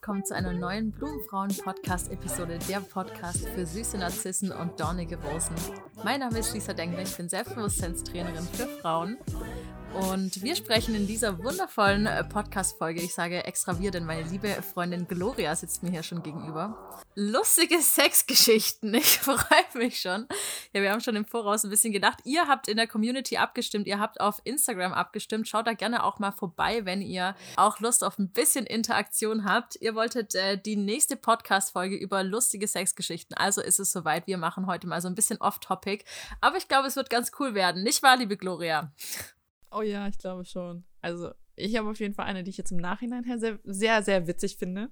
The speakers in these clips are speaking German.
willkommen zu einer neuen Blumenfrauen-Podcast-Episode, der Podcast für süße Narzissen und dornige Rosen. Mein Name ist Lisa Denkler, ich bin Selbstbewusstseinstrainerin für Frauen und wir sprechen in dieser wundervollen äh, Podcast-Folge, ich sage extra wir, denn meine liebe Freundin Gloria sitzt mir hier schon gegenüber. Lustige Sexgeschichten, ich freue mich schon. Ja, wir haben schon im Voraus ein bisschen gedacht. Ihr habt in der Community abgestimmt, ihr habt auf Instagram abgestimmt. Schaut da gerne auch mal vorbei, wenn ihr auch Lust auf ein bisschen Interaktion habt. Ihr wolltet äh, die nächste Podcast-Folge über lustige Sexgeschichten. Also ist es soweit. Wir machen heute mal so ein bisschen off-topic. Aber ich glaube, es wird ganz cool werden. Nicht wahr, liebe Gloria? Oh ja, ich glaube schon. Also, ich habe auf jeden Fall eine, die ich jetzt im Nachhinein her sehr, sehr, sehr witzig finde.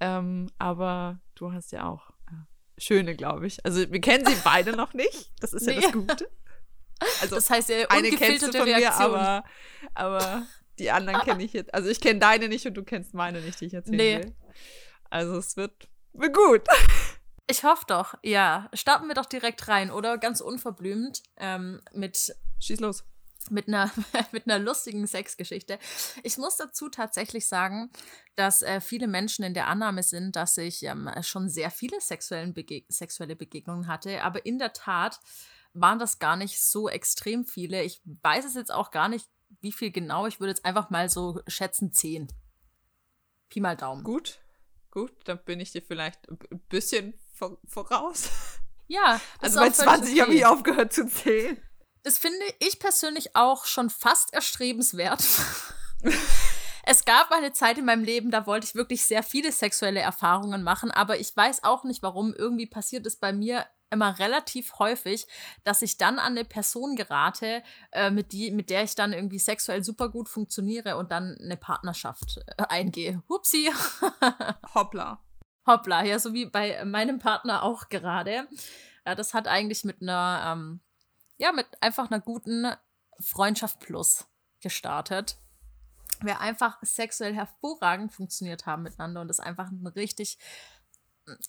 Ähm, aber du hast ja auch äh, schöne, glaube ich. Also, wir kennen sie beide noch nicht. Das ist nee. ja das Gute. Also, das heißt, ja, eine kennst du von Reaktion. mir, aber, aber die anderen kenne ich jetzt. Also, ich kenne deine nicht und du kennst meine nicht, die ich erzählen nee. will. Also, es wird, wird gut. Ich hoffe doch, ja. Starten wir doch direkt rein, oder? Ganz unverblümt ähm, mit. Schieß los mit einer, mit einer lustigen Sexgeschichte. Ich muss dazu tatsächlich sagen, dass äh, viele Menschen in der Annahme sind, dass ich ähm, schon sehr viele sexuellen Bege sexuelle Begegnungen hatte. Aber in der Tat waren das gar nicht so extrem viele. Ich weiß es jetzt auch gar nicht, wie viel genau. Ich würde jetzt einfach mal so schätzen, zehn. Pi mal Daumen. Gut, gut. Dann bin ich dir vielleicht ein bisschen voraus. Ja, also bei 20 okay. habe ich aufgehört zu zählen. Das finde ich persönlich auch schon fast erstrebenswert. es gab eine Zeit in meinem Leben, da wollte ich wirklich sehr viele sexuelle Erfahrungen machen, aber ich weiß auch nicht warum. Irgendwie passiert es bei mir immer relativ häufig, dass ich dann an eine Person gerate, äh, mit, die, mit der ich dann irgendwie sexuell super gut funktioniere und dann eine Partnerschaft äh, eingehe. Hupsi. Hoppla. Hoppla, ja, so wie bei meinem Partner auch gerade. Ja, das hat eigentlich mit einer ähm, ja, mit einfach einer guten Freundschaft plus gestartet. Wir einfach sexuell hervorragend funktioniert haben miteinander und es einfach eine richtig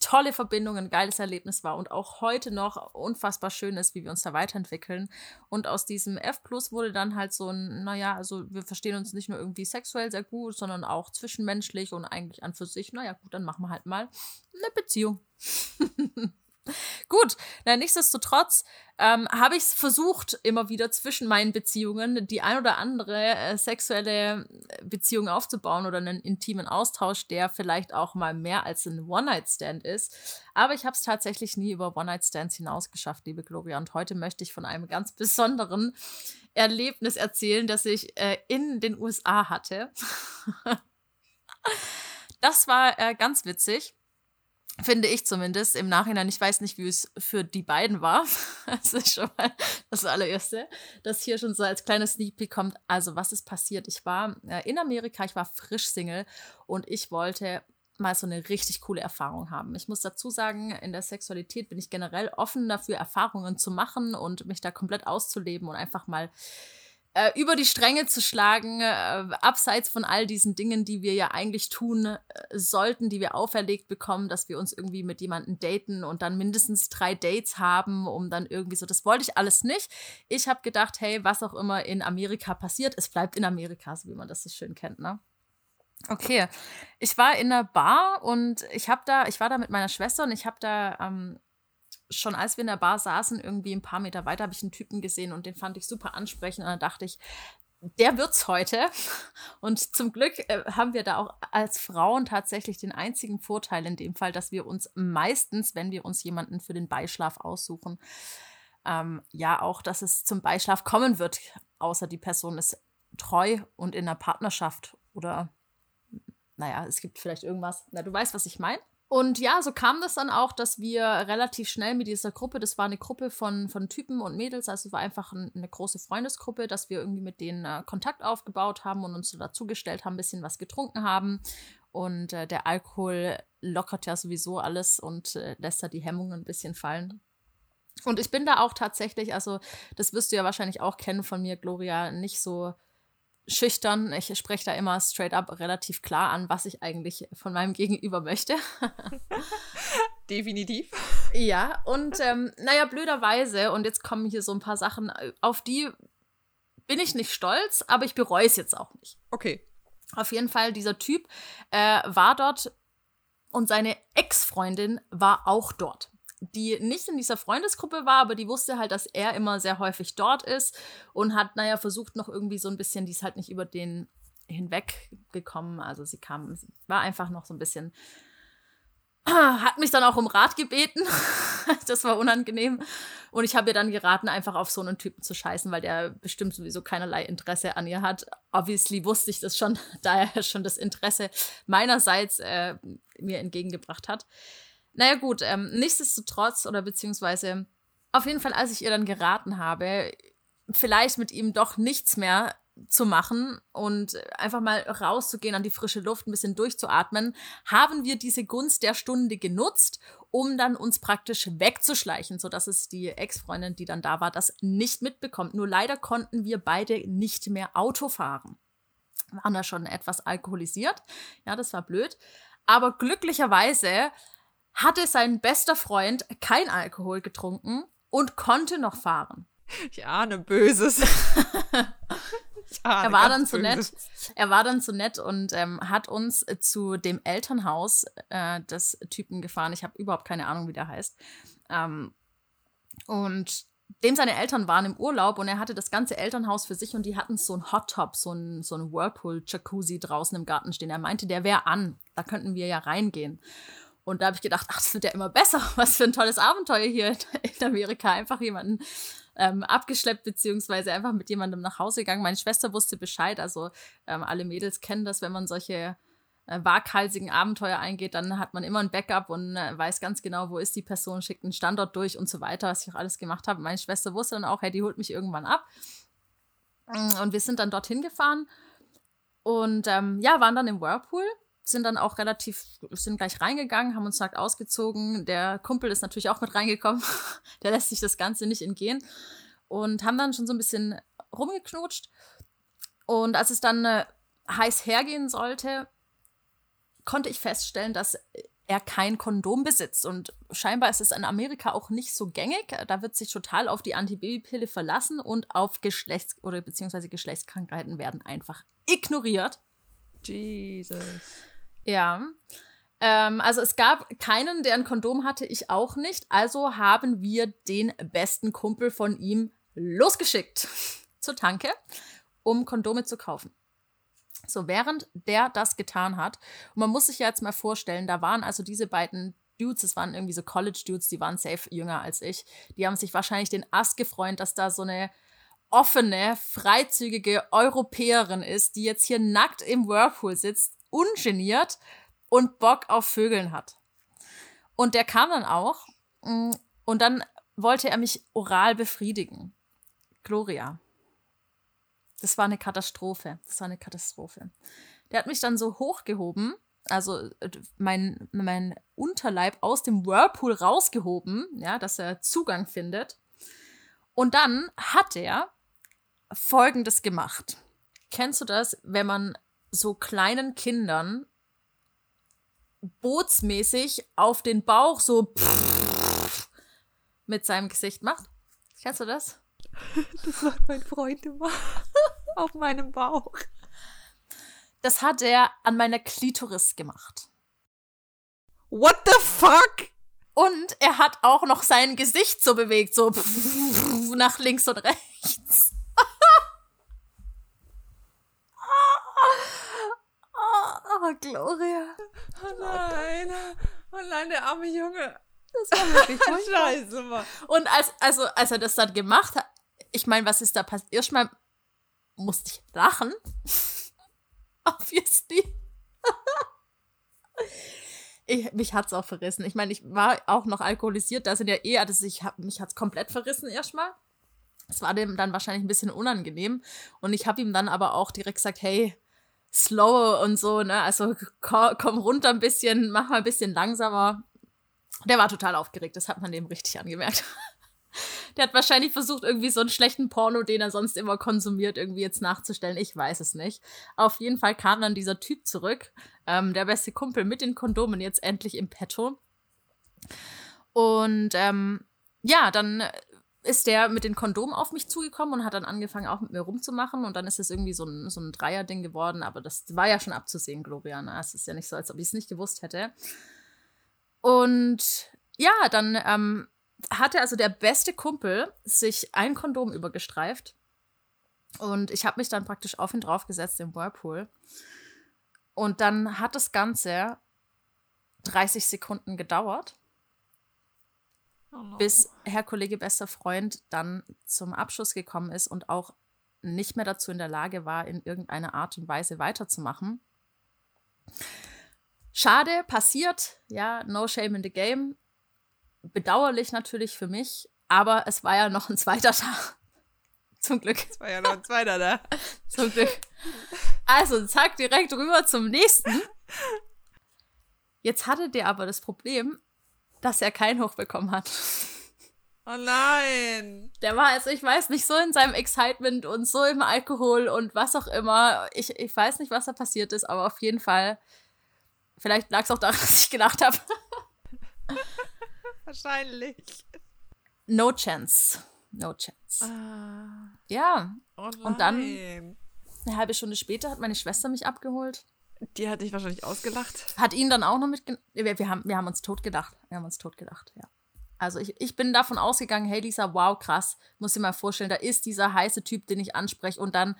tolle Verbindung, ein geiles Erlebnis war und auch heute noch unfassbar schön ist, wie wir uns da weiterentwickeln. Und aus diesem F Plus wurde dann halt so ein, naja, also wir verstehen uns nicht nur irgendwie sexuell sehr gut, sondern auch zwischenmenschlich und eigentlich an für sich, naja, gut, dann machen wir halt mal eine Beziehung. Gut, na, nichtsdestotrotz ähm, habe ich es versucht, immer wieder zwischen meinen Beziehungen die ein oder andere äh, sexuelle Beziehung aufzubauen oder einen intimen Austausch, der vielleicht auch mal mehr als ein One-Night-Stand ist. Aber ich habe es tatsächlich nie über One-Night-Stands hinaus geschafft, liebe Gloria. Und heute möchte ich von einem ganz besonderen Erlebnis erzählen, das ich äh, in den USA hatte. das war äh, ganz witzig. Finde ich zumindest im Nachhinein. Ich weiß nicht, wie es für die beiden war. Das ist schon mal das allererste, das hier schon so als kleines Sneak Peek kommt. Also, was ist passiert? Ich war äh, in Amerika, ich war frisch Single und ich wollte mal so eine richtig coole Erfahrung haben. Ich muss dazu sagen, in der Sexualität bin ich generell offen dafür, Erfahrungen zu machen und mich da komplett auszuleben und einfach mal äh, über die Stränge zu schlagen, äh, abseits von all diesen Dingen, die wir ja eigentlich tun äh, sollten, die wir auferlegt bekommen, dass wir uns irgendwie mit jemandem daten und dann mindestens drei Dates haben, um dann irgendwie so, das wollte ich alles nicht. Ich habe gedacht, hey, was auch immer in Amerika passiert, es bleibt in Amerika, so wie man das so schön kennt, ne? Okay, ich war in einer Bar und ich habe da, ich war da mit meiner Schwester und ich habe da ähm, schon als wir in der Bar saßen, irgendwie ein paar Meter weiter, habe ich einen Typen gesehen und den fand ich super ansprechend. Und dann dachte ich, der wird's heute. Und zum Glück äh, haben wir da auch als Frauen tatsächlich den einzigen Vorteil in dem Fall, dass wir uns meistens, wenn wir uns jemanden für den Beischlaf aussuchen, ähm, ja auch, dass es zum Beischlaf kommen wird, außer die Person ist treu und in einer Partnerschaft oder naja, es gibt vielleicht irgendwas. Na, du weißt, was ich meine. Und ja, so kam das dann auch, dass wir relativ schnell mit dieser Gruppe, das war eine Gruppe von, von Typen und Mädels, also es war einfach ein, eine große Freundesgruppe, dass wir irgendwie mit denen äh, Kontakt aufgebaut haben und uns so dazugestellt haben, ein bisschen was getrunken haben. Und äh, der Alkohol lockert ja sowieso alles und äh, lässt da die Hemmungen ein bisschen fallen. Und ich bin da auch tatsächlich, also das wirst du ja wahrscheinlich auch kennen von mir, Gloria, nicht so schüchtern. Ich spreche da immer straight up relativ klar an, was ich eigentlich von meinem Gegenüber möchte. Definitiv. Ja, und ähm, naja, blöderweise, und jetzt kommen hier so ein paar Sachen, auf die bin ich nicht stolz, aber ich bereue es jetzt auch nicht. Okay. Auf jeden Fall, dieser Typ äh, war dort und seine Ex-Freundin war auch dort die nicht in dieser Freundesgruppe war, aber die wusste halt, dass er immer sehr häufig dort ist und hat, naja, versucht noch irgendwie so ein bisschen, die ist halt nicht über den hinweggekommen. Also sie kam, war einfach noch so ein bisschen, hat mich dann auch um Rat gebeten. das war unangenehm. Und ich habe ihr dann geraten, einfach auf so einen Typen zu scheißen, weil der bestimmt sowieso keinerlei Interesse an ihr hat. Obviously wusste ich das schon, da er schon das Interesse meinerseits äh, mir entgegengebracht hat. Naja, gut, ähm, nichtsdestotrotz oder beziehungsweise auf jeden Fall, als ich ihr dann geraten habe, vielleicht mit ihm doch nichts mehr zu machen und einfach mal rauszugehen an die frische Luft, ein bisschen durchzuatmen, haben wir diese Gunst der Stunde genutzt, um dann uns praktisch wegzuschleichen, sodass es die Ex-Freundin, die dann da war, das nicht mitbekommt. Nur leider konnten wir beide nicht mehr Auto fahren. Waren da schon etwas alkoholisiert. Ja, das war blöd. Aber glücklicherweise hatte sein bester Freund kein Alkohol getrunken und konnte noch fahren. Ich ahne Böses. ich ahne er war dann so nett. Er war dann so nett und ähm, hat uns zu dem Elternhaus äh, des Typen gefahren. Ich habe überhaupt keine Ahnung, wie der heißt. Ähm, und dem seine Eltern waren im Urlaub und er hatte das ganze Elternhaus für sich und die hatten so einen Hot Top, so einen, so einen Whirlpool-Jacuzzi draußen im Garten stehen. Er meinte, der wäre an. Da könnten wir ja reingehen. Und da habe ich gedacht, ach, das wird ja immer besser. Was für ein tolles Abenteuer hier in Amerika. Einfach jemanden ähm, abgeschleppt, beziehungsweise einfach mit jemandem nach Hause gegangen. Meine Schwester wusste Bescheid. Also ähm, alle Mädels kennen das, wenn man solche äh, waghalsigen Abenteuer eingeht, dann hat man immer ein Backup und äh, weiß ganz genau, wo ist die Person, schickt einen Standort durch und so weiter, was ich auch alles gemacht habe. Meine Schwester wusste dann auch, hey, die holt mich irgendwann ab. Und wir sind dann dorthin gefahren und ähm, ja, waren dann im Whirlpool sind dann auch relativ, sind gleich reingegangen, haben uns nackt ausgezogen. Der Kumpel ist natürlich auch mit reingekommen. Der lässt sich das Ganze nicht entgehen. Und haben dann schon so ein bisschen rumgeknutscht. Und als es dann äh, heiß hergehen sollte, konnte ich feststellen, dass er kein Kondom besitzt. Und scheinbar ist es in Amerika auch nicht so gängig. Da wird sich total auf die Antibabypille verlassen und auf Geschlechts- oder beziehungsweise Geschlechtskrankheiten werden einfach ignoriert. Jesus. Ja. Ähm, also es gab keinen, der ein Kondom hatte, ich auch nicht. Also haben wir den besten Kumpel von ihm losgeschickt zur Tanke, um Kondome zu kaufen. So, während der das getan hat, und man muss sich ja jetzt mal vorstellen, da waren also diese beiden Dudes, es waren irgendwie so College-Dudes, die waren safe jünger als ich. Die haben sich wahrscheinlich den Ast gefreut, dass da so eine offene, freizügige Europäerin ist, die jetzt hier nackt im Whirlpool sitzt ungeniert und Bock auf Vögeln hat. Und der kam dann auch mm, und dann wollte er mich oral befriedigen. Gloria. Das war eine Katastrophe. Das war eine Katastrophe. Der hat mich dann so hochgehoben, also äh, mein, mein Unterleib aus dem Whirlpool rausgehoben, ja, dass er Zugang findet. Und dann hat er Folgendes gemacht. Kennst du das, wenn man so kleinen Kindern bootsmäßig auf den Bauch so mit seinem Gesicht macht. Kennst du das? Das macht mein Freund immer auf meinem Bauch. Das hat er an meiner Klitoris gemacht. What the fuck? Und er hat auch noch sein Gesicht so bewegt, so nach links und rechts. Oh, Gloria. Oh nein. Oh nein, der arme Junge. Das war wirklich Scheiße, Mann. Und als, also, als er das dann gemacht hat, ich meine, was ist da passiert? Erstmal musste ich lachen. Obviously. ich, mich hat's auch verrissen. Ich meine, ich war auch noch alkoholisiert, da sind ja eh, also ich hab, mich hat's komplett verrissen erstmal. Es war dem dann wahrscheinlich ein bisschen unangenehm. Und ich habe ihm dann aber auch direkt gesagt, hey, slow und so, ne? Also komm runter ein bisschen, mach mal ein bisschen langsamer. Der war total aufgeregt, das hat man dem richtig angemerkt. Der hat wahrscheinlich versucht, irgendwie so einen schlechten Porno, den er sonst immer konsumiert, irgendwie jetzt nachzustellen. Ich weiß es nicht. Auf jeden Fall kam dann dieser Typ zurück, ähm, der beste Kumpel mit den Kondomen jetzt endlich im Petto. Und ähm, ja, dann ist der mit den Kondomen auf mich zugekommen und hat dann angefangen, auch mit mir rumzumachen. Und dann ist es irgendwie so ein, so ein Dreier-Ding geworden. Aber das war ja schon abzusehen, Gloria. Ne? Es ist ja nicht so, als ob ich es nicht gewusst hätte. Und ja, dann ähm, hatte also der beste Kumpel sich ein Kondom übergestreift. Und ich habe mich dann praktisch auf ihn draufgesetzt im Whirlpool. Und dann hat das Ganze 30 Sekunden gedauert, Oh no. bis Herr Kollege bester Freund dann zum Abschluss gekommen ist und auch nicht mehr dazu in der Lage war, in irgendeiner Art und Weise weiterzumachen. Schade, passiert, ja, no shame in the game. Bedauerlich natürlich für mich, aber es war ja noch ein zweiter Tag. Zum Glück. Das war ja noch ein zweiter da. Zum Glück. Also, zack, direkt rüber zum nächsten. Jetzt hatte der aber das Problem, dass er keinen hochbekommen hat. Oh nein. Der war, also ich weiß nicht, so in seinem Excitement und so im Alkohol und was auch immer. Ich, ich weiß nicht, was da passiert ist, aber auf jeden Fall, vielleicht lag es auch daran, dass ich gedacht habe. Wahrscheinlich. No chance. No chance. Ah. Ja, Oh Und dann- eine halbe Stunde später hat meine Schwester mich abgeholt. Die hat dich wahrscheinlich ausgelacht. Hat ihn dann auch noch mitgenommen. Wir, wir, haben, wir haben uns totgedacht. Wir haben uns totgedacht, ja. Also ich, ich bin davon ausgegangen, hey Lisa, wow, krass. Muss dir mal vorstellen, da ist dieser heiße Typ, den ich anspreche. Und dann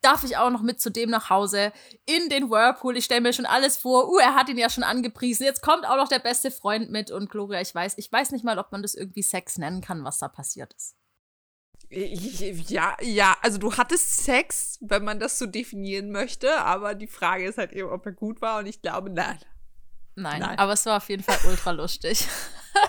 darf ich auch noch mit zu dem nach Hause in den Whirlpool. Ich stelle mir schon alles vor. Uh, er hat ihn ja schon angepriesen. Jetzt kommt auch noch der beste Freund mit. Und Gloria, ich weiß, ich weiß nicht mal, ob man das irgendwie Sex nennen kann, was da passiert ist. Ja, ja, also du hattest Sex, wenn man das so definieren möchte, aber die Frage ist halt eben, ob er gut war und ich glaube, nein. Nein, Nein. aber es war auf jeden Fall ultra lustig.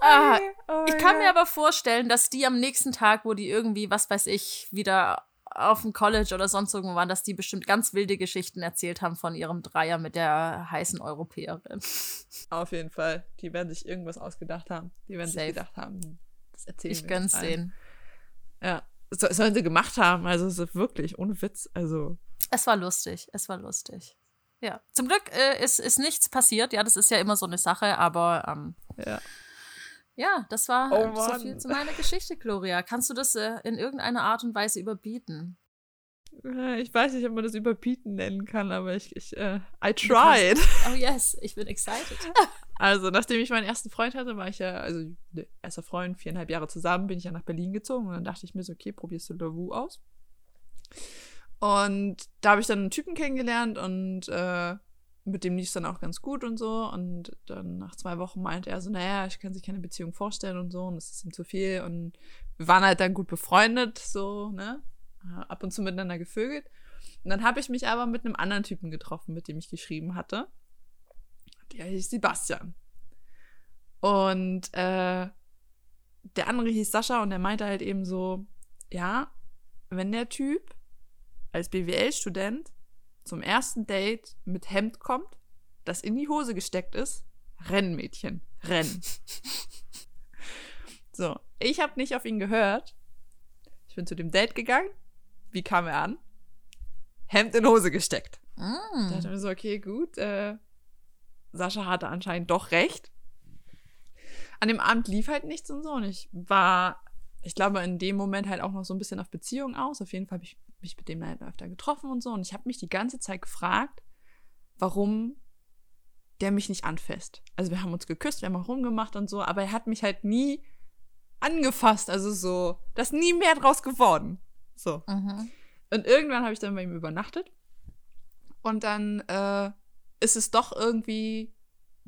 ah, Ich kann mir aber vorstellen, dass die am nächsten Tag, wo die irgendwie, was weiß ich, wieder auf dem College oder sonst irgendwo waren, dass die bestimmt ganz wilde Geschichten erzählt haben von ihrem Dreier mit der heißen Europäerin. Auf jeden Fall. Die werden sich irgendwas ausgedacht haben. Die werden Safe. sich gedacht haben, das erzählen Ich gönn's denen. Ja. So, sollen sie gemacht haben. Also es ist wirklich, ohne Witz. Also. Es war lustig, es war lustig. Ja, zum Glück äh, ist, ist nichts passiert. Ja, das ist ja immer so eine Sache, aber ähm, Ja. Ja, das war Oh äh, so viel zu meiner Geschichte, Gloria. Kannst du das äh, in irgendeiner Art und Weise überbieten? Ja, Ich weiß nicht, ob man das überbieten nennen kann, aber ich, ich äh, I tried. Oh yes, ich bin excited. Also, nachdem ich meinen ersten Freund hatte, war ich ja, also ne, erster Freund, viereinhalb Jahre zusammen, bin ich ja nach Berlin gezogen und dann dachte ich mir so, okay, probierst du Lavu aus. Und da habe ich dann einen Typen kennengelernt und äh, mit dem lief es dann auch ganz gut und so. Und dann nach zwei Wochen meinte er so, naja, ich kann sich keine Beziehung vorstellen und so und das ist ihm zu viel. Und wir waren halt dann gut befreundet, so, ne? Äh, Ab und zu miteinander gevögelt. Und dann habe ich mich aber mit einem anderen Typen getroffen, mit dem ich geschrieben hatte. Der hieß Sebastian. Und äh, der andere hieß Sascha und der meinte halt eben so, ja, wenn der Typ als BWL-Student zum ersten Date mit Hemd kommt, das in die Hose gesteckt ist, renn, Mädchen, renn. so, ich habe nicht auf ihn gehört. Ich bin zu dem Date gegangen. Wie kam er an? Hemd in Hose gesteckt. Da Mm. dachte ich mir so, okay, gut. Äh, Sascha hatte anscheinend doch recht. An dem Abend lief halt nichts und so. Und ich war, ich glaube, in dem Moment halt auch noch so ein bisschen auf Beziehung aus. Auf jeden Fall habe ich mich mit dem halt öfter getroffen und so. Und ich habe mich die ganze Zeit gefragt, warum der mich nicht anfasst. Also wir haben uns geküsst, wir haben auch rumgemacht und so, aber er hat mich halt nie angefasst. Also so, da ist nie mehr draus geworden. So. Mhm. Und irgendwann habe ich dann bei ihm übernachtet. Und dann äh, ist es doch irgendwie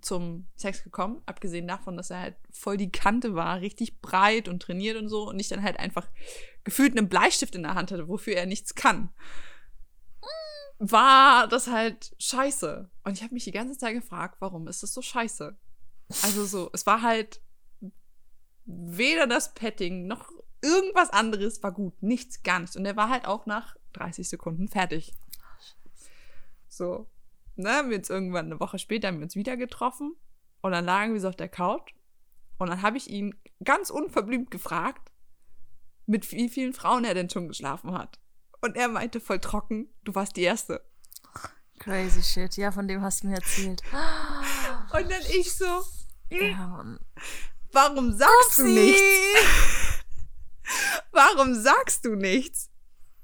zum Sex gekommen, abgesehen davon, dass er halt voll die Kante war, richtig breit und trainiert und so und ich dann halt einfach gefühlt einen Bleistift in der Hand hatte, wofür er nichts kann. War das halt scheiße. Und ich habe mich die ganze Zeit gefragt, warum ist das so scheiße? Also so, es war halt weder das Petting noch irgendwas anderes war gut. Nichts, gar nichts. Und er war halt auch nach 30 Sekunden fertig. So. Ne, haben wir uns irgendwann eine Woche später haben wir uns wieder getroffen und dann lagen wir so auf der Couch und dann habe ich ihn ganz unverblümt gefragt, mit wie vielen Frauen er denn schon geschlafen hat. Und er meinte voll trocken, du warst die Erste. Crazy shit. Ja, von dem hast du mir erzählt. Und dann ich so, Ja, Warum sagst du Upsi. nichts? Warum sagst du nichts?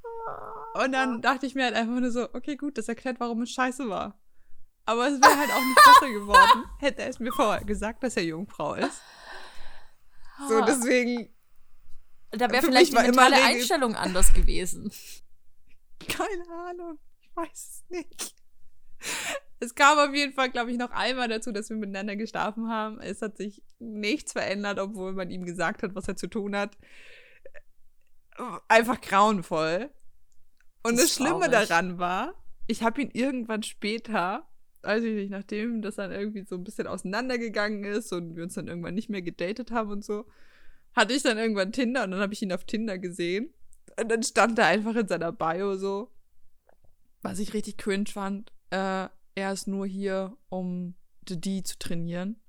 Und dann dachte ich mir halt einfach nur so, okay, gut, das erklärt, warum es scheiße war. Aber es wäre halt auch nicht besser geworden, hätte er es mir vorher gesagt, dass er Jungfrau ist. So, deswegen, Da wäre vielleicht die mentale Einstellung anders gewesen. keine Ahnung. Ich weiß es nicht. Es kam auf jeden Fall, glaube ich, noch einmal dazu, dass wir miteinander geschlafen haben. Es hat sich nichts verändert, obwohl man ihm gesagt hat, was er zu tun hat. Einfach grauenvoll. Und Das das, Schlimme traurig. daran war, ich habe ihn irgendwann später, weiß ich nicht, nachdem das dann irgendwie so ein bisschen auseinandergegangen ist und wir uns dann irgendwann nicht mehr gedatet haben und so, hatte ich dann irgendwann Tinder und dann habe ich ihn auf Tinder gesehen. Und dann stand da einfach in seiner Bio so, was ich richtig cringe fand, äh, er ist nur hier, um the D zu trainieren.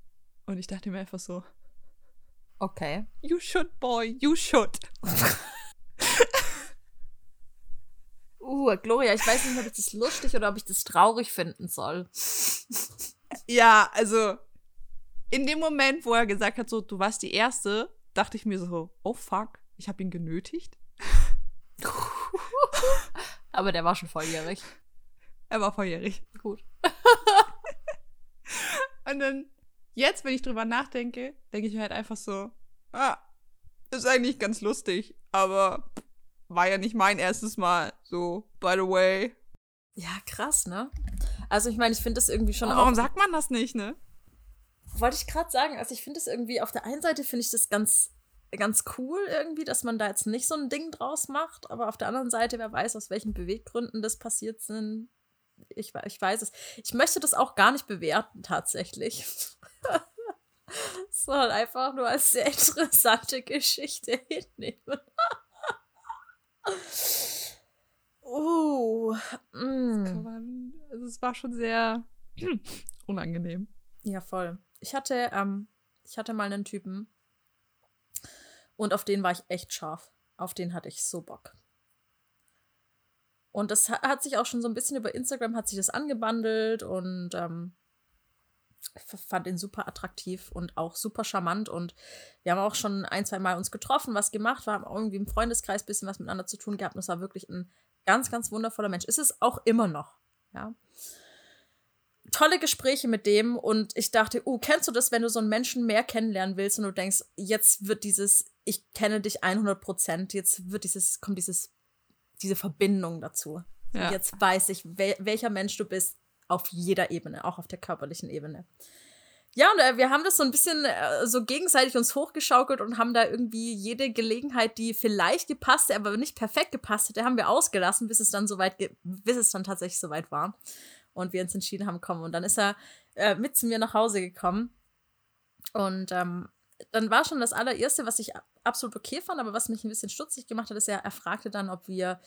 Und ich dachte mir einfach so, Okay. you should, boy, you should. Uh, Gloria, ich weiß nicht, ob ich das lustig oder ob ich das traurig finden soll. Ja, also in dem Moment, wo er gesagt hat, so, du warst die Erste, dachte ich mir so, oh fuck, ich habe ihn genötigt. Aber der war schon volljährig. Er war volljährig. Gut. Und dann, jetzt, wenn ich drüber nachdenke, denke ich mir halt einfach so, ah, ist eigentlich ganz lustig, aber war ja nicht mein erstes Mal. So, by the way. Ja, krass, ne? Also ich meine, ich finde das irgendwie schon Aber auch. warum sagt man das nicht, ne? Wollte ich gerade sagen, also ich finde es irgendwie, auf der einen Seite finde ich das ganz, ganz cool irgendwie, dass man da jetzt nicht so ein Ding draus macht, aber auf der anderen Seite, wer weiß, aus welchen Beweggründen das passiert sind. Ich, ich weiß es. Ich möchte das auch gar nicht bewerten, tatsächlich. Sondern einfach nur als sehr interessante Geschichte hinnehmen. Uh, mm. Kann man, also es war schon sehr unangenehm. Ja, voll. Ich hatte, ähm, ich hatte mal einen Typen und auf den war ich echt scharf. Auf den hatte ich so Bock. Und das ha- hat sich auch schon so ein bisschen über Instagram hat sich das angebandelt und ähm, fand ihn super attraktiv und auch super charmant und wir haben auch schon ein, zwei Mal uns getroffen, was gemacht, wir haben irgendwie im Freundeskreis ein bisschen was miteinander zu tun gehabt und es war wirklich ein ganz, ganz wundervoller Mensch. Ist es auch immer noch, ja tolle Gespräche mit dem und ich dachte, uh, kennst du das, wenn du so einen Menschen mehr kennenlernen willst und du denkst, jetzt wird dieses, ich kenne dich 100 Prozent, jetzt wird dieses, kommt dieses, diese Verbindung dazu. Ja. Jetzt weiß ich, wel welcher Mensch du bist auf jeder Ebene, auch auf der körperlichen Ebene. Ja, und äh, wir haben das so ein bisschen äh, so gegenseitig uns hochgeschaukelt und haben da irgendwie jede Gelegenheit, die vielleicht gepasst hätte, aber nicht perfekt gepasst hätte, haben wir ausgelassen, bis es dann soweit, bis es dann tatsächlich soweit war und wir uns entschieden haben, komm. Und dann ist er äh, mit zu mir nach Hause gekommen. Und ähm, dann war schon das allererste, was ich absolut okay fand, aber was mich ein bisschen stutzig gemacht hat, ist, er, er fragte dann, ob wir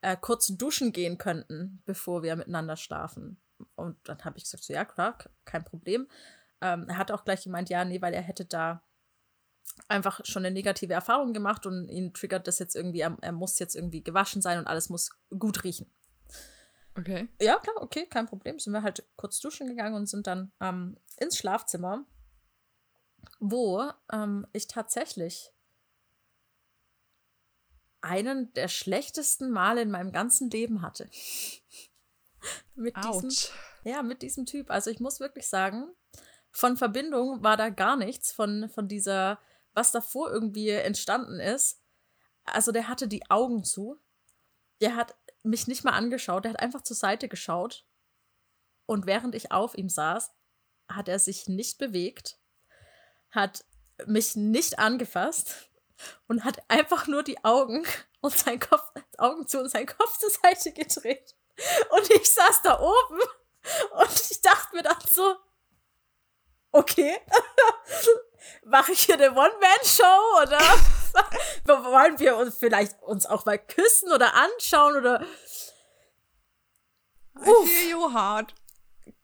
äh, kurz duschen gehen könnten, bevor wir miteinander schlafen. Und dann habe ich gesagt, so ja, klar, kein Problem. Ähm, er hat auch gleich gemeint, ja, nee, weil er hätte da einfach schon eine negative Erfahrung gemacht und ihn triggert das jetzt irgendwie, er, er muss jetzt irgendwie gewaschen sein und alles muss gut riechen. Okay. Ja, klar, okay, kein Problem. Sind wir halt kurz duschen gegangen und sind dann ähm, ins Schlafzimmer, wo ähm, ich tatsächlich einen der schlechtesten Male in meinem ganzen Leben hatte. mit diesem, Autsch. ja, mit diesem Typ. Also ich muss wirklich sagen, von Verbindung war da gar nichts, von, von dieser, was davor irgendwie entstanden ist. Also der hatte die Augen zu. Der hat mich nicht mal angeschaut, der hat einfach zur Seite geschaut. Und während ich auf ihm saß, hat er sich nicht bewegt, hat mich nicht angefasst und hat einfach nur die Augen und sein Kopf, Augen zu und seinen Kopf zur Seite gedreht. Und ich saß da oben und ich dachte mir dann so, okay, mache ich hier eine One-Man-Show oder wollen wir uns vielleicht uns auch mal küssen oder anschauen oder I feel you hard.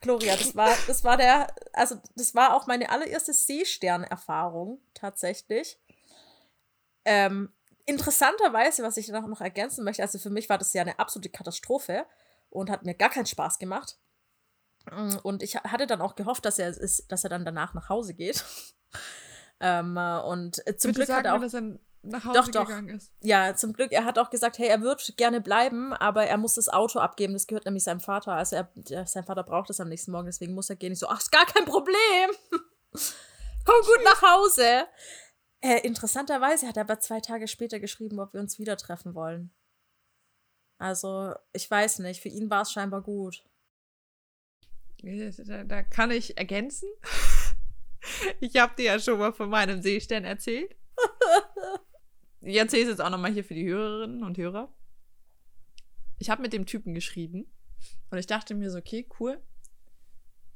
Gloria, das war, das war der, also das war auch meine allererste Seestern-Erfahrung tatsächlich. Ähm, interessanterweise, was ich noch, noch ergänzen möchte, also für mich war das ja eine absolute Katastrophe und hat mir gar keinen Spaß gemacht. Mm, und ich hatte dann auch gehofft, dass er, ist, dass er dann danach nach Hause geht. ähm, und zum Bitte Glück hat sag er auch. dass er nach Hause Doch, doch. gegangen ist. Ja, zum Glück, er hat auch gesagt, hey, er wird gerne bleiben, aber er muss das Auto abgeben. Das gehört nämlich seinem Vater. Also er, sein Vater braucht es am nächsten Morgen, deswegen muss er gehen. Ich so, ach, ist gar kein Problem. Komm gut nach Hause. Äh, interessanterweise hat er aber zwei Tage später geschrieben, ob wir uns wieder treffen wollen. Also, ich weiß nicht, für ihn war es scheinbar gut. Da, da kann ich ergänzen. Ich habe dir ja schon mal von meinem Seestern erzählt. Ich erzähle es jetzt auch nochmal hier für die Hörerinnen und Hörer. Ich habe mit dem Typen geschrieben und ich dachte mir so, okay, cool.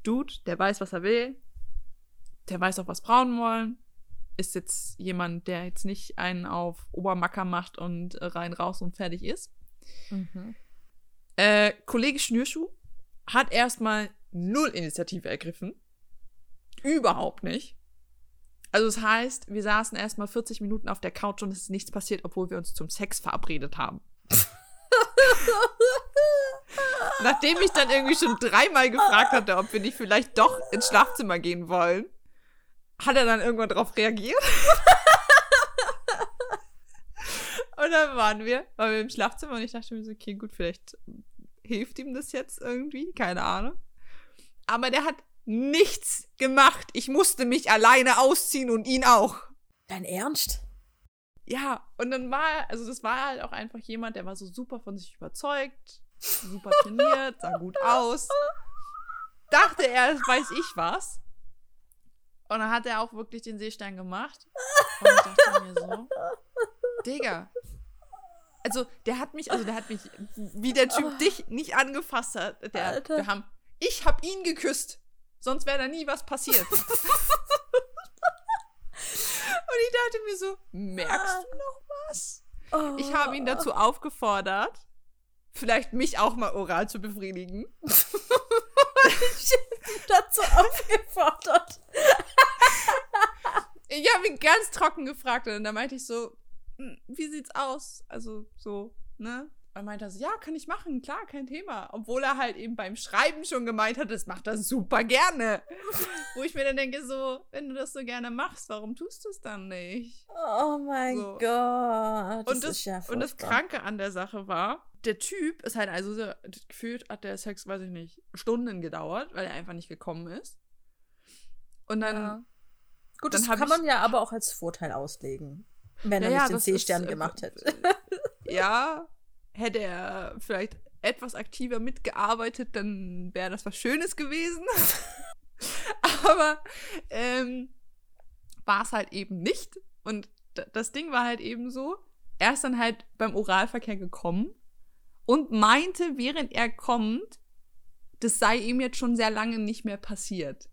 Dude, der weiß, was er will. Der weiß auch, was Frauen wollen. Ist jetzt jemand, der jetzt nicht einen auf Obermacker macht und rein raus und fertig ist. Mhm. Äh, Kollege Schnürschuh hat erstmal null Initiative ergriffen. Überhaupt nicht. Also das heißt, wir saßen erstmal 40 Minuten auf der Couch und es ist nichts passiert, obwohl wir uns zum Sex verabredet haben. Nachdem ich dann irgendwie schon dreimal gefragt hatte, ob wir nicht vielleicht doch ins Schlafzimmer gehen wollen, hat er dann irgendwann darauf reagiert. und dann waren wir, waren wir im Schlafzimmer und ich dachte mir so, okay, gut, vielleicht hilft ihm das jetzt irgendwie, keine Ahnung. Aber der hat nichts gemacht. Ich musste mich alleine ausziehen und ihn auch. Dein Ernst? Ja, und dann war, er- also das war halt auch einfach jemand, der war so super von sich überzeugt, super trainiert, sah gut aus. Dachte er, das weiß ich was. Und dann hat er auch wirklich den Seestein gemacht. Und ich dachte mir so, Digga. Also, der hat mich, also der hat mich, wie der Typ dich nicht angefasst hat. Der, Alter. wir haben, ich hab ihn geküsst. Sonst wäre da nie was passiert. Und ich dachte mir so, merkst du noch was? Oh. Ich habe ihn dazu aufgefordert, vielleicht mich auch mal oral zu befriedigen. dazu aufgefordert. Ich habe ihn ganz trocken gefragt und dann meinte ich so, "Hm, wie sieht's aus? Also so, ne? Und meinte er so, ja, kann ich machen, klar, kein Thema. Obwohl er halt eben beim Schreiben schon gemeint hat, das macht er super gerne. Wo ich mir dann denke, so, wenn du das so gerne machst, warum tust du es dann nicht? Oh mein So. Gott. und, das, ja und das. Kranke an der Sache war, der Typ ist halt also so, gefühlt hat der Sex, weiß ich nicht, Stunden gedauert, weil er einfach nicht gekommen ist. Und dann, Ja. Gut, dann das kann ich- man ja aber auch als Vorteil auslegen. Wenn er Ja, nicht den ist, äh, gemacht hätte. ja, hätte er vielleicht etwas aktiver mitgearbeitet, dann wäre das was Schönes gewesen. Aber ähm, war es halt eben nicht. Und das Ding war halt eben so, er ist dann halt beim Oralverkehr gekommen und meinte, während er kommt, das sei ihm jetzt schon sehr lange nicht mehr passiert.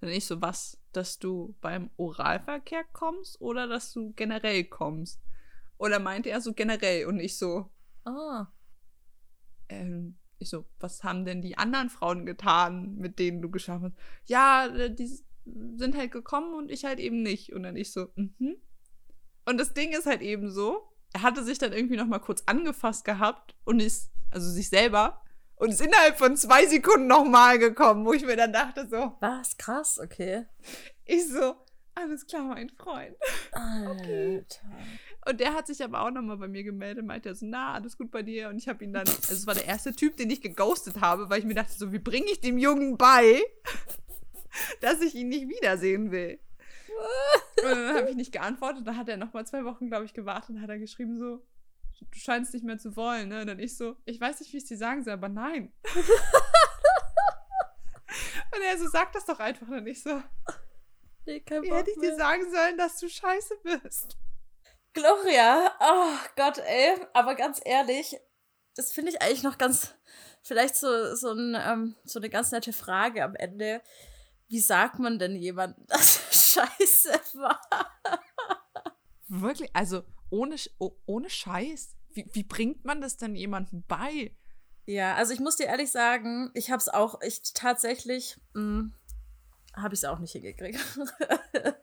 Dann ich so, was? Dass du beim Oralverkehr kommst oder dass du generell kommst? Oder meinte er so generell und ich so, Ah. ähm, ich so, was haben denn die anderen Frauen getan, mit denen du geschafft hast? Ja, äh, die sind halt gekommen und ich halt eben nicht. Und dann ich so, mhm. Und das Ding ist halt eben so, er hatte sich dann irgendwie noch mal kurz angefasst gehabt und ist, also sich selber, und ist innerhalb von zwei Sekunden noch mal gekommen, wo ich mir dann dachte so, Was? Krass, okay. ich so, alles klar, mein Freund. Alter. Und der hat sich aber auch nochmal bei mir gemeldet, meinte so, na, alles gut bei dir. Und ich habe ihn dann, also es war der erste Typ, den ich geghostet habe, weil ich mir dachte, so, wie bringe ich dem Jungen bei, dass ich ihn nicht wiedersehen will. Und dann habe ich nicht geantwortet. Dann hat er nochmal zwei Wochen, glaube ich, gewartet und hat er geschrieben so, du scheinst nicht mehr zu wollen, ne? Und dann ich so, ich weiß nicht, wie ich es dir sagen soll, aber nein. und er so, sag das doch einfach. Und dann ich so, Nee, kein wie Bock hätte ich dir mehr. sagen sollen, dass du scheiße bist? Gloria, oh Gott, ey. Aber ganz ehrlich, das finde ich eigentlich noch ganz, vielleicht so, so, ein, ähm, so eine ganz nette Frage am Ende. Wie sagt man denn jemandem, dass er scheiße war? Wirklich? Also ohne, oh, ohne Scheiß? Wie, wie bringt man das denn jemandem bei? Ja, also ich muss dir ehrlich sagen, ich habe es auch, ich tatsächlich, mh, habe ich es auch nicht hingekriegt.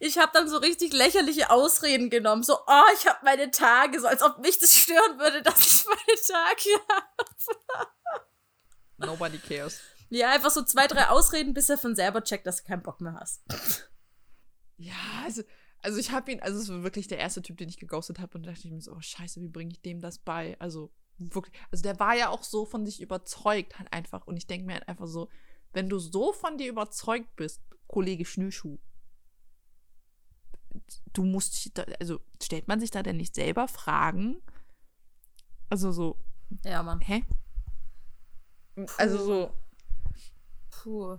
ich habe dann so richtig lächerliche Ausreden genommen, so, oh, ich habe meine Tage, so als ob mich das stören würde, dass ich meine Tage habe. Nobody cares. Ja, einfach so zwei, drei Ausreden, bis er von selber checkt, dass du keinen Bock mehr hast. Ja, also, also ich habe ihn, also es war wirklich der erste Typ, den ich geghostet habe und dachte ich mir so, oh scheiße, wie bringe ich dem das bei? Also wirklich, also der war ja auch so von sich überzeugt halt einfach und ich denke mir halt einfach so, wenn du so von dir überzeugt bist, Kollege Schnürschuh, du musst, also stellt man sich da denn nicht selber Fragen? Also so. Ja, Mann. Hä? Also so. Puh.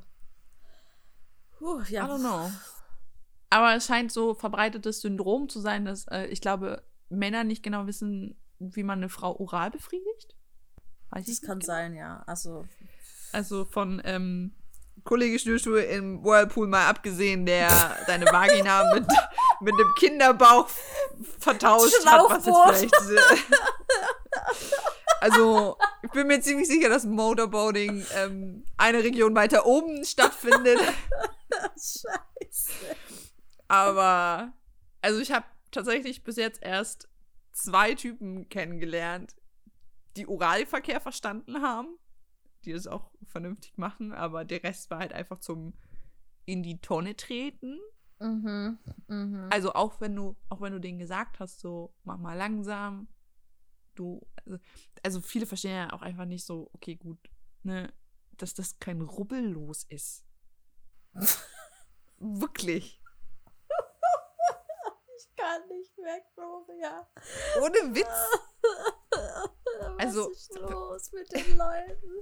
Puh, ja. I don't know. Aber es scheint so verbreitetes Syndrom zu sein, dass äh, ich glaube, Männer nicht genau wissen, wie man eine Frau oral befriedigt. Weiß das kann genau. sein, ja. Also. Also von ähm, Kollege Schnürschuhe im Whirlpool mal abgesehen, der seine Vagina mit, mit einem Kinderbauch vertauscht hat, was jetzt vielleicht. also, ich bin mir ziemlich sicher, dass Motorboating ähm, eine Region weiter oben stattfindet. Scheiße. Aber, also ich habe tatsächlich bis jetzt erst zwei Typen kennengelernt, die Oralverkehr verstanden haben die das auch vernünftig machen, aber der Rest war halt einfach zum in die Tonne treten. Mhm, mh. Also auch wenn du, auch wenn du denen gesagt hast, so mach mal langsam, du, also, also viele verstehen ja auch einfach nicht so, okay, gut, ne, dass das kein Rubbellos ist. Wirklich. Kann nicht weg, Gloria. Ohne Witz. also, Was ist los mit den Leuten?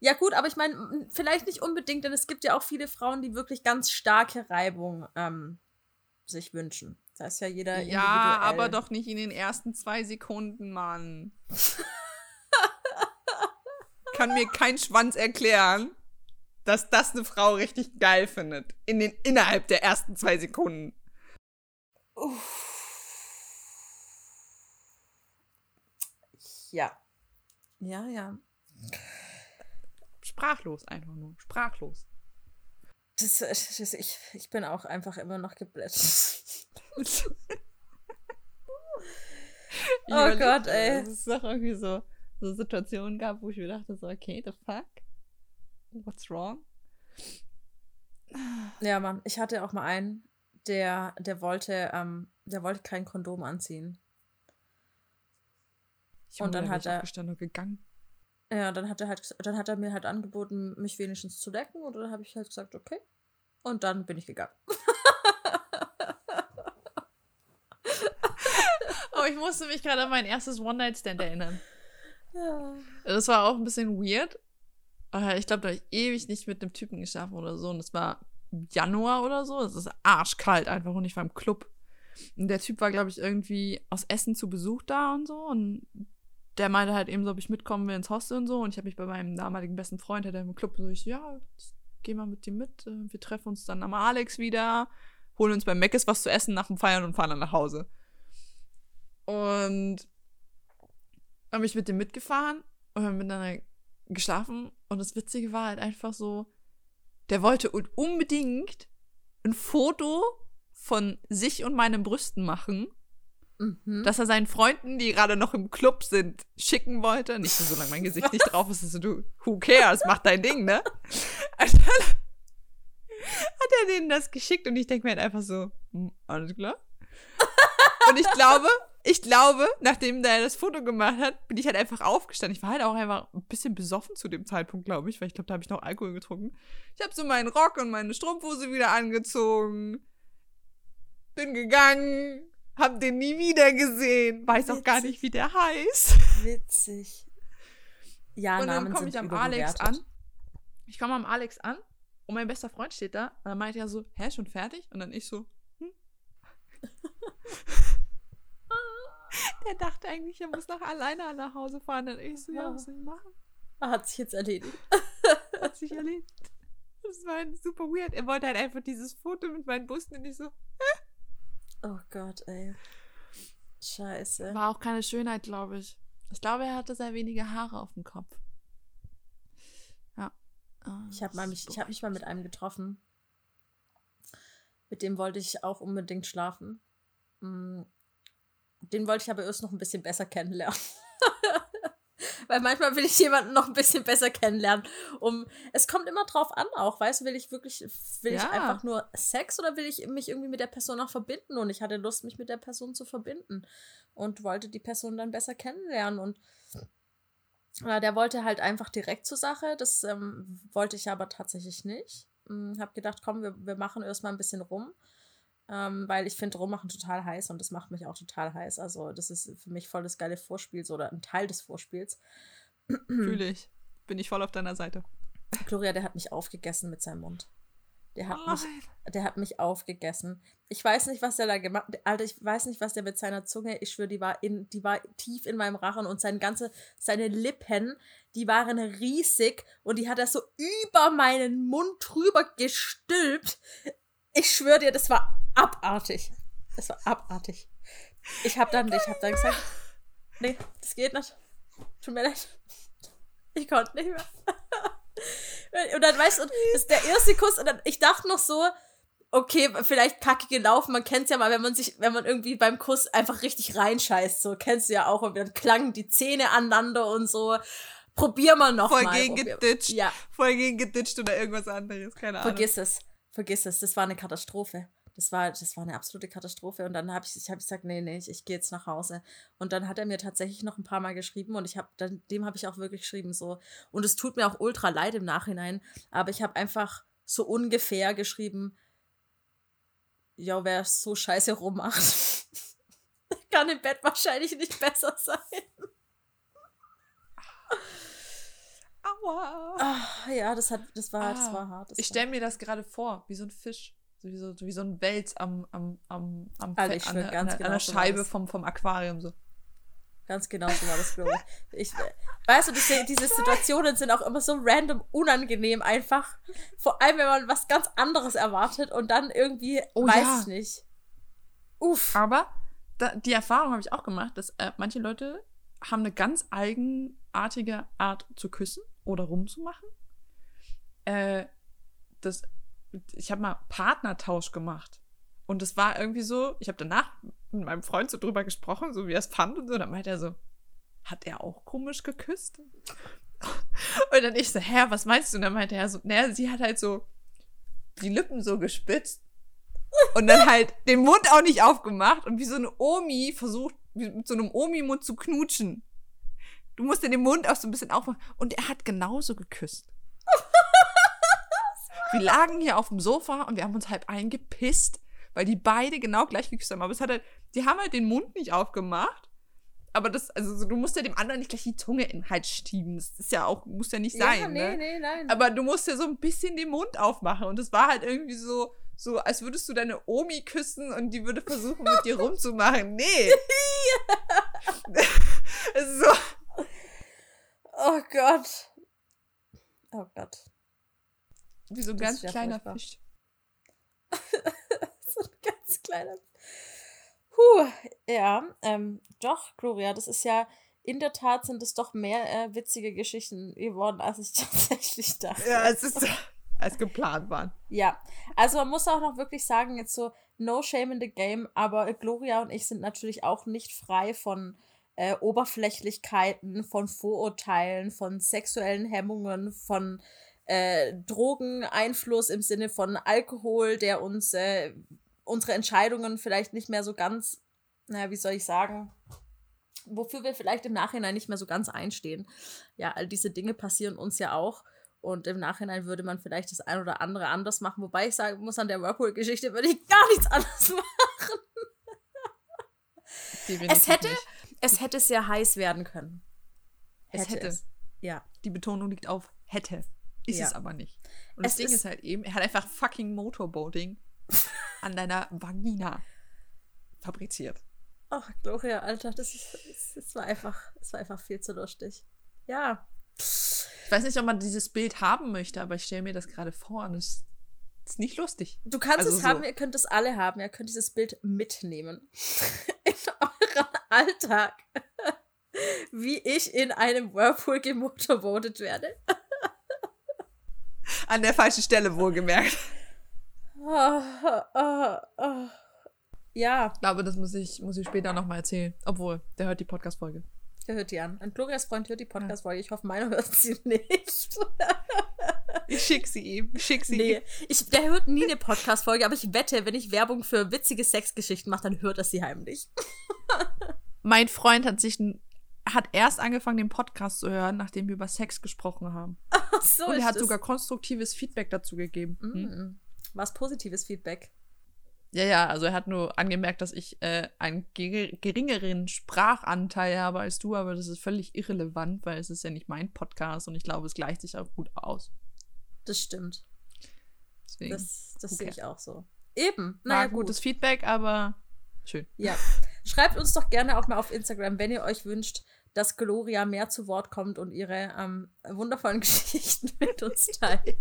Ja, gut, aber ich meine, vielleicht nicht unbedingt, denn es gibt ja auch viele Frauen, die wirklich ganz starke Reibung ähm, sich wünschen. Das heißt ja jeder. Ja, aber doch nicht in den ersten zwei Sekunden, Mann. Kann mir kein Schwanz erklären, dass das eine Frau richtig geil findet. In den, innerhalb der ersten zwei Sekunden. Uff. Ja. Ja, ja sprachlos einfach nur. Sprachlos. Das, das, ich, ich bin auch einfach immer noch geblättert. oh Gott, ey. Es ist doch irgendwie so, so Situationen gab, wo ich mir dachte, so, okay, the fuck? What's wrong? Ja, Mann, ich hatte auch mal einen, der, der wollte, ähm, der wollte kein Kondom anziehen. Ich und dann hat er gegangen. Ja, dann hat er halt, dann hat er mir halt angeboten, mich wenigstens zu decken und dann habe ich halt gesagt, okay. Und dann bin ich gegangen. oh, ich musste mich gerade an mein erstes One-Night-Stand erinnern. Ja. Das war auch ein bisschen weird. Ich glaube, da habe ich ewig nicht mit einem Typen geschlafen oder so. Und es war Januar oder so. Es ist arschkalt einfach und ich war im Club. Und der Typ war, glaube ich, irgendwie aus Essen zu Besuch da und so. Und der meinte halt eben so, ob ich mitkommen will ins Hostel und so. Und ich habe mich bei meinem damaligen besten Freund, der im Club, so ich, ja, geh mal mit dir mit. Wir treffen uns dann am Alex wieder, holen uns beim Meckes was zu essen nach dem Feiern und fahren dann nach Hause. Und habe ich mit dem mitgefahren und haben miteinander geschlafen. Und das Witzige war halt einfach so, der wollte unbedingt ein Foto von sich und meinen Brüsten machen Mhm. Dass er seinen Freunden, die gerade noch im Club sind, schicken wollte. Nicht so, solange mein Gesicht nicht drauf ist, so, du, who cares, mach dein Ding, ne? Also, hat er denen das geschickt und ich denke mir halt einfach so, hm, alles klar. Und ich glaube, ich glaube, nachdem der das Foto gemacht hat, bin ich halt einfach aufgestanden. Ich war halt auch einfach ein bisschen besoffen zu dem Zeitpunkt, glaube ich, weil ich glaube, da habe ich noch Alkohol getrunken. Ich habe so meinen Rock und meine Strumpfhose wieder angezogen, bin gegangen, hab den nie wieder gesehen. Weiß Witzig. auch gar nicht, wie der heißt. Witzig. Ja, und dann komme ich am Alex an. Ich komme am Alex an und mein bester Freund steht da. Und er meint ja so, hä, schon fertig? Und dann ich so, hm. Der dachte eigentlich, er muss noch alleine nach Hause fahren. Dann ich so, ja, was soll ich machen? Hat sich jetzt erledigt. Hat sich erledigt. Das war super weird. Er wollte halt einfach dieses Foto mit meinen Bussen und ich so, hä? Oh Gott, ey. Scheiße. War auch keine Schönheit, glaube ich. Ich glaube, er hatte sehr wenige Haare auf dem Kopf. Ja. Oh, ich habe mich, hab mich mal mit einem getroffen. Mit dem wollte ich auch unbedingt schlafen. Den wollte ich aber erst noch ein bisschen besser kennenlernen. Weil manchmal will ich jemanden noch ein bisschen besser kennenlernen. Um, es kommt immer drauf an auch, weißt du, will ich wirklich, will ja. ich einfach nur Sex oder will ich mich irgendwie mit der Person auch verbinden? Und ich hatte Lust, mich mit der Person zu verbinden und wollte die Person dann besser kennenlernen. Und äh, der wollte halt einfach direkt zur Sache. Das ähm, wollte ich aber tatsächlich nicht. Hm, hab gedacht, komm, wir, wir machen erstmal ein bisschen rum. Ähm, weil ich finde Rummachen total heiß und das macht mich auch total heiß. Also, das ist für mich voll das geile Vorspiel oder ein Teil des Vorspiels. Fühle ich. Bin ich voll auf deiner Seite. Gloria, der hat mich aufgegessen mit seinem Mund. Der hat, mich, der hat mich aufgegessen. Ich weiß nicht, was der da gemacht hat. Alter, ich weiß nicht, was der mit seiner Zunge, ich schwöre, die war, in, die war tief in meinem Rachen und sein ganze, seine Lippen, die waren riesig und die hat er so über meinen Mund drüber gestülpt. Ich schwöre dir, das war abartig. Das war abartig. Ich habe dann, ich habe dann gesagt, nee, das geht nicht. Tut mir leid. Ich konnte nicht mehr. Und dann weißt du, das ist der erste Kuss und dann, ich dachte noch so, okay, vielleicht kacke gelaufen, man kennt's ja mal, wenn man sich, wenn man irgendwie beim Kuss einfach richtig reinscheißt, so kennst du ja auch und dann klangen die Zähne aneinander und so. Probier mal noch Voll mal. gegen geditscht. Ja. Voll gegen geditscht oder irgendwas anderes, keine Ahnung. Vergiss es. Vergiss es, das war eine Katastrophe. Das war, das war eine absolute Katastrophe. Und dann habe ich, ich hab gesagt, nee, nee, ich, ich gehe jetzt nach Hause. Und dann hat er mir tatsächlich noch ein paar Mal geschrieben und ich habe dann, dem habe ich auch wirklich geschrieben so. Und es tut mir auch ultra leid im Nachhinein, aber ich habe einfach so ungefähr geschrieben, ja, wer so scheiße rummacht, kann im Bett wahrscheinlich nicht besser sein. Aua. Ach, ja, das, hat, das, war, ah, das war hart. Das ich stelle mir das gerade vor, wie so ein Fisch. So wie, so, wie so ein Wels am, am, am, am also Fett, an, der, an, genau an der Scheibe vom, vom Aquarium. So. Ganz genau so war das, glaube ich. ich. Weißt du, diese, diese Situationen sind auch immer so random unangenehm einfach. Vor allem, wenn man was ganz anderes erwartet und dann irgendwie oh, weiß ja. ich nicht. Uff. Aber da, die Erfahrung habe ich auch gemacht, dass äh, manche Leute haben eine ganz eigenartige Art zu küssen oder rumzumachen. Äh, das ich habe mal Partnertausch gemacht. Und es war irgendwie so, ich habe danach mit meinem Freund so drüber gesprochen, so wie er es fand und so. Dann meinte er so, hat er auch komisch geküsst? Und dann ich so, hä, was meinst du? Und dann meinte er so, naja, sie hat halt so die Lippen so gespitzt und dann halt den Mund auch nicht aufgemacht und wie so eine Omi versucht, mit so einem Omi-Mund zu knutschen. Du musst den Mund auch so ein bisschen aufmachen. Und er hat genauso geküsst. Wir lagen hier auf dem Sofa und wir haben uns halb eingepisst, weil die beide genau gleich geküsst haben. Aber es hat halt, die haben halt den Mund nicht aufgemacht. Aber das, also du musst ja dem anderen nicht gleich die Zunge in den Hals schieben. Das ist ja auch, muss ja nicht sein. Ja, nee, ne? nee, nein. Aber du musst ja so ein bisschen den Mund aufmachen. Und das war halt irgendwie so, so, als würdest du deine Omi küssen und die würde versuchen, mit dir rumzumachen. Nee. so. Oh Gott. Oh Gott. Wie so ein ganz kleiner furchtbar. Fisch. so ein ganz kleiner. Puh, ja, ähm, doch, Gloria, das ist ja, in der Tat sind es doch mehr äh, witzige Geschichten geworden, als ich tatsächlich dachte. Ja, es ist als geplant waren. Ja, also man muss auch noch wirklich sagen, jetzt so no shame in the game, aber Gloria und ich sind natürlich auch nicht frei von äh, Oberflächlichkeiten, von Vorurteilen, von sexuellen Hemmungen, von äh, Drogeneinfluss im Sinne von Alkohol, der uns äh, unsere Entscheidungen vielleicht nicht mehr so ganz, naja, wie soll ich sagen, wofür wir vielleicht im Nachhinein nicht mehr so ganz einstehen. Ja, all diese Dinge passieren uns ja auch. Und im Nachhinein würde man vielleicht das ein oder andere anders machen. Wobei ich sagen muss, an der Whirlpool-Geschichte würde ich gar nichts anderes machen. es hätte, es hätte sehr heiß werden können. Es hätte. hätte. Ja. Die Betonung liegt auf hätte. Ist ja. es aber nicht. Und es das Ding ist, ist halt eben, er hat einfach fucking Motorboating an deiner Vagina fabriziert. Ach, Gloria, Alter, das, ist, das, war einfach, das war einfach viel zu lustig. Ja. Ich weiß nicht, ob man dieses Bild haben möchte, aber ich stelle mir das gerade vor und es ist nicht lustig. Du kannst also es so. haben, ihr könnt es alle haben, ihr könnt dieses Bild mitnehmen. in euren Alltag. Wie ich in einem Whirlpool gemotorboatet werde. An der falschen Stelle wohlgemerkt. Ja. Ich glaube, das muss ich, muss ich später nochmal erzählen. Obwohl, der hört die Podcast-Folge. Der hört die an. Und Glorias Freund hört die Podcast-Folge. Ich hoffe, meiner hört sie nicht. Ich schick sie ihm. Ich schick sie Nee, ihm. ich, der hört nie eine Podcast-Folge, aber ich wette, wenn ich Werbung für witzige Sexgeschichten mache, dann hört er sie heimlich. Mein Freund hat sich hat erst angefangen, den Podcast zu hören, nachdem wir über Sex gesprochen haben. So, Und er hat sogar konstruktives Feedback dazu gegeben. Hm? Mm. Was positives Feedback. Ja, ja, also er hat nur angemerkt, dass ich äh, einen ge geringeren Sprachanteil habe als du, aber das ist völlig irrelevant, weil es ist ja nicht mein Podcast und ich glaube, es gleicht sich auch gut aus. Das stimmt. Deswegen Das, das sehe ich auch so. Eben. war Naja, gut. gutes Feedback, aber schön. Ja. Schreibt uns doch gerne auch mal auf Instagram, wenn ihr euch wünscht, dass Gloria mehr zu Wort kommt und ihre ähm, wundervollen Geschichten mit uns teilt.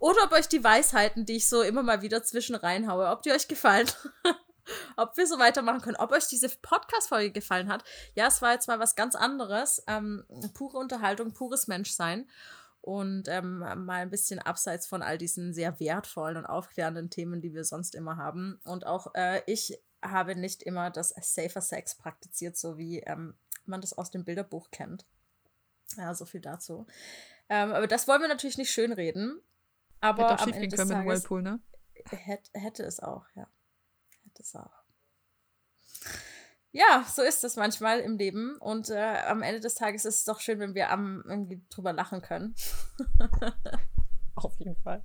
Oder ob euch die Weisheiten, die ich so immer mal wieder zwischen reinhaue, ob die euch gefallen. ob wir so weitermachen können. Ob euch diese Podcast-Folge gefallen hat. Ja, es war jetzt mal was ganz anderes. Ähm, pure Unterhaltung, pures Menschsein. Und ähm, mal ein bisschen abseits von all diesen sehr wertvollen und aufklärenden Themen, die wir sonst immer haben. Und auch äh, ich habe nicht immer das Safer Sex praktiziert, so wie ähm, man das aus dem Bilderbuch kennt. Ja, so viel dazu. Ähm, aber das wollen wir natürlich nicht schönreden. Aber Hätte auch am Ende des können Tages Whirlpool, ne? hätte, hätte es auch, ja. Hätte es auch. Ja, so ist es manchmal im Leben. Und äh, am Ende des Tages ist es doch schön, wenn wir am, irgendwie drüber lachen können. Auf jeden Fall.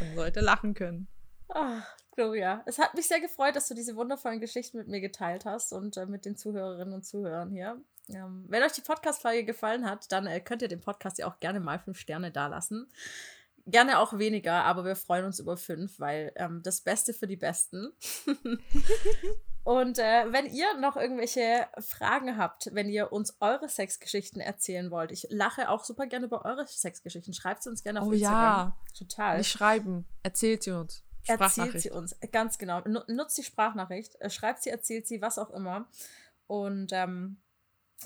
Man sollte lachen können. Ah, Gloria, es hat mich sehr gefreut, dass du diese wundervollen Geschichten mit mir geteilt hast und äh, mit den Zuhörerinnen und Zuhörern hier. Ähm, wenn euch die Podcast-Folge gefallen hat, dann äh, könnt ihr dem Podcast ja auch gerne mal fünf Sterne dalassen. Gerne auch weniger, aber wir freuen uns über fünf, weil ähm, das Beste für die Besten. und äh, wenn ihr noch irgendwelche Fragen habt, wenn ihr uns eure Sexgeschichten erzählen wollt, ich lache auch super gerne über eure Sexgeschichten. Schreibt sie uns gerne auf Oh Instagram. ja. Total. Nicht schreiben. Erzählt sie uns. Erzählt sie uns, ganz genau. Nu- Nutzt die Sprachnachricht, äh, schreibt sie, erzählt sie, was auch immer. Und ähm,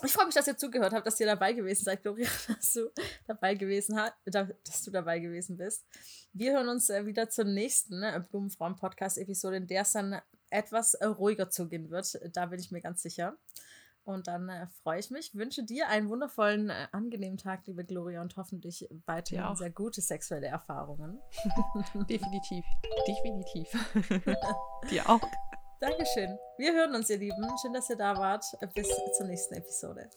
ich freue mich, dass ihr zugehört habt, dass ihr dabei gewesen seid, Gloria, dass du dabei gewesen hast, dass du dabei gewesen bist. Wir hören uns äh, wieder zur nächsten äh, Blumenfrauen-Podcast-Episode, in der es dann etwas äh, ruhiger zugehen wird. Da bin ich mir ganz sicher. Und dann äh, freue ich mich, wünsche dir einen wundervollen, äh, angenehmen Tag, liebe Gloria, und hoffentlich weiterhin auch. sehr gute sexuelle Erfahrungen. Definitiv. Definitiv. Dir auch. Dankeschön. Wir hören uns, ihr Lieben. Schön, dass ihr da wart. Bis zur nächsten Episode.